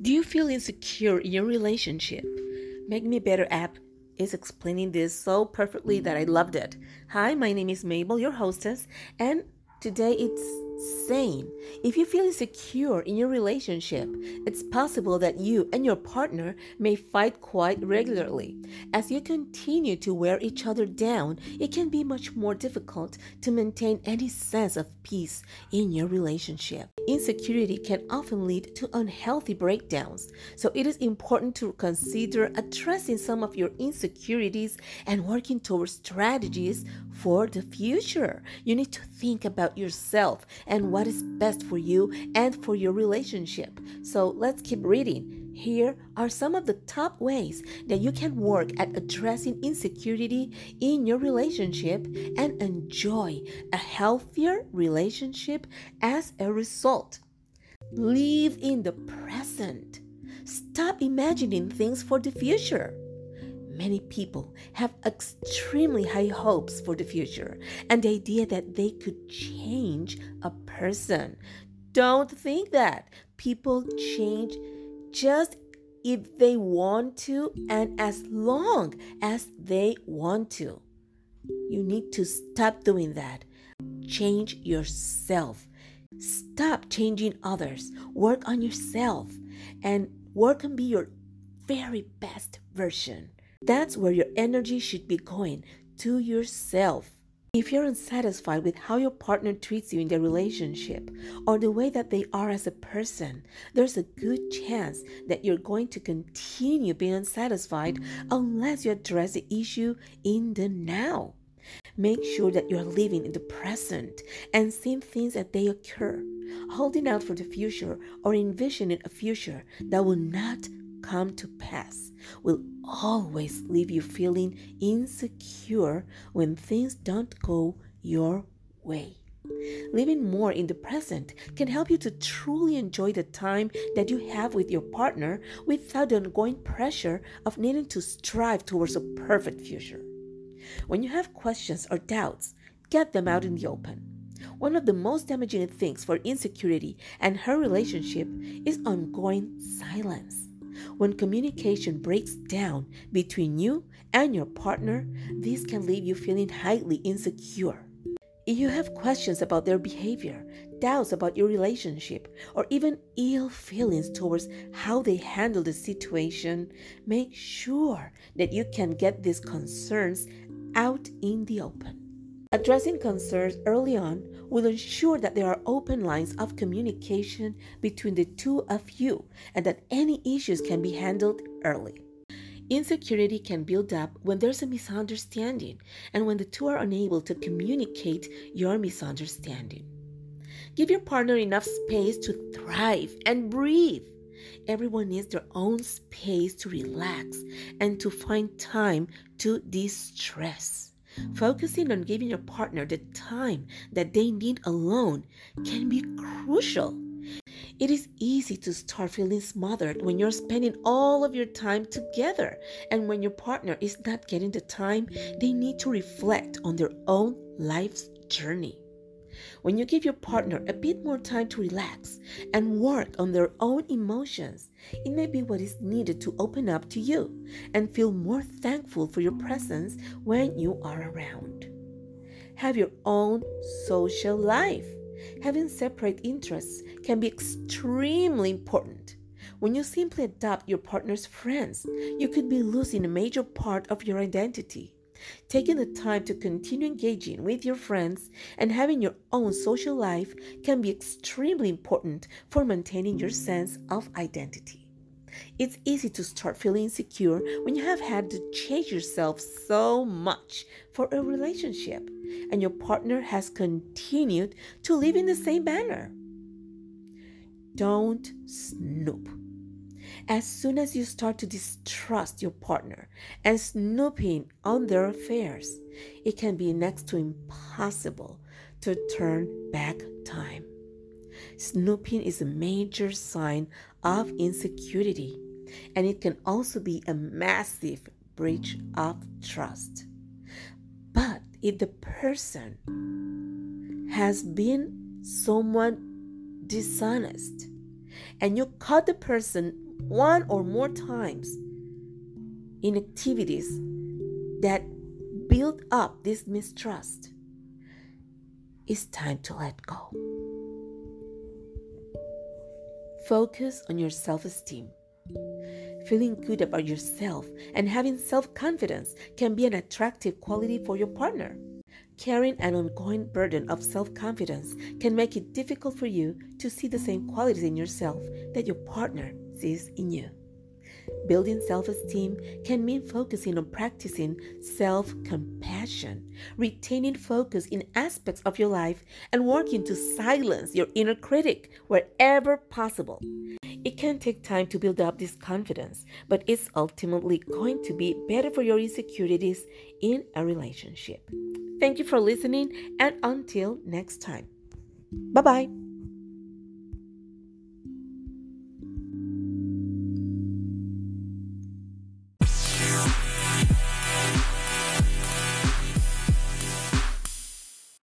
Do you feel insecure in your relationship? Make Me Better app is explaining this so perfectly that I loved it. Hi, my name is Mabel, your hostess, and today it's saying if you feel insecure in your relationship, it's possible that you and your partner may fight quite regularly. As you continue to wear each other down, it can be much more difficult to maintain any sense of peace in your relationship. Insecurity can often lead to unhealthy breakdowns, so it is important to consider addressing some of your insecurities and working towards strategies for the future. You need to think about yourself and what is best for you and for your relationship. So let's keep reading. Here are some of the top ways that you can work at addressing insecurity in your relationship and enjoy a healthier relationship as a result. Live in the present. Stop imagining things for the future. Many people have extremely high hopes for the future and the idea that they could change a person. Don't think that. People change just if they want to and as long as they want to. You need to stop doing that. Change yourself. Stop changing others. Work on yourself and work on be your very best version. That's where your energy should be going to yourself. If you're unsatisfied with how your partner treats you in the relationship or the way that they are as a person, there's a good chance that you're going to continue being unsatisfied unless you address the issue in the now. Make sure that you're living in the present and seeing things as they occur, holding out for the future or envisioning a future that will not come to pass will always leave you feeling insecure when things don't go your way. Living more in the present can help you to truly enjoy the time that you have with your partner without the ongoing pressure of needing to strive towards a perfect future. When you have questions or doubts, get them out in the open. One of the most damaging things for insecurity and her relationship is ongoing silence. When communication breaks down between you and your partner, this can leave you feeling highly insecure. If you have questions about their behavior, doubts about your relationship, or even ill feelings towards how they handle the situation, make sure that you can get these concerns out in the open. Addressing concerns early on will ensure that there are open lines of communication between the two of you and that any issues can be handled early. Insecurity can build up when there's a misunderstanding and when the two are unable to communicate your misunderstanding. Give your partner enough space to thrive and breathe. Everyone needs their own space to relax and to find time to distress. Focusing on giving your partner the time that they need alone can be crucial. It is easy to start feeling smothered when you're spending all of your time together and when your partner is not getting the time they need to reflect on their own life's journey. When you give your partner a bit more time to relax and work on their own emotions, it may be what is needed to open up to you and feel more thankful for your presence when you are around. Have your own social life. Having separate interests can be extremely important. When you simply adopt your partner's friends, you could be losing a major part of your identity. Taking the time to continue engaging with your friends and having your own social life can be extremely important for maintaining your sense of identity. It's easy to start feeling insecure when you have had to change yourself so much for a relationship and your partner has continued to live in the same manner. Don't snoop. As soon as you start to distrust your partner and snooping on their affairs, it can be next to impossible to turn back time. Snooping is a major sign of insecurity, and it can also be a massive breach of trust. But if the person has been someone dishonest and you cut the person one or more times in activities that build up this mistrust, it's time to let go. Focus on your self esteem. Feeling good about yourself and having self confidence can be an attractive quality for your partner. Carrying an ongoing burden of self confidence can make it difficult for you to see the same qualities in yourself that your partner sees in you. Building self esteem can mean focusing on practicing self compassion, retaining focus in aspects of your life, and working to silence your inner critic wherever possible. It can take time to build up this confidence, but it's ultimately going to be better for your insecurities in a relationship. Thank you for listening, and until next time. Bye bye.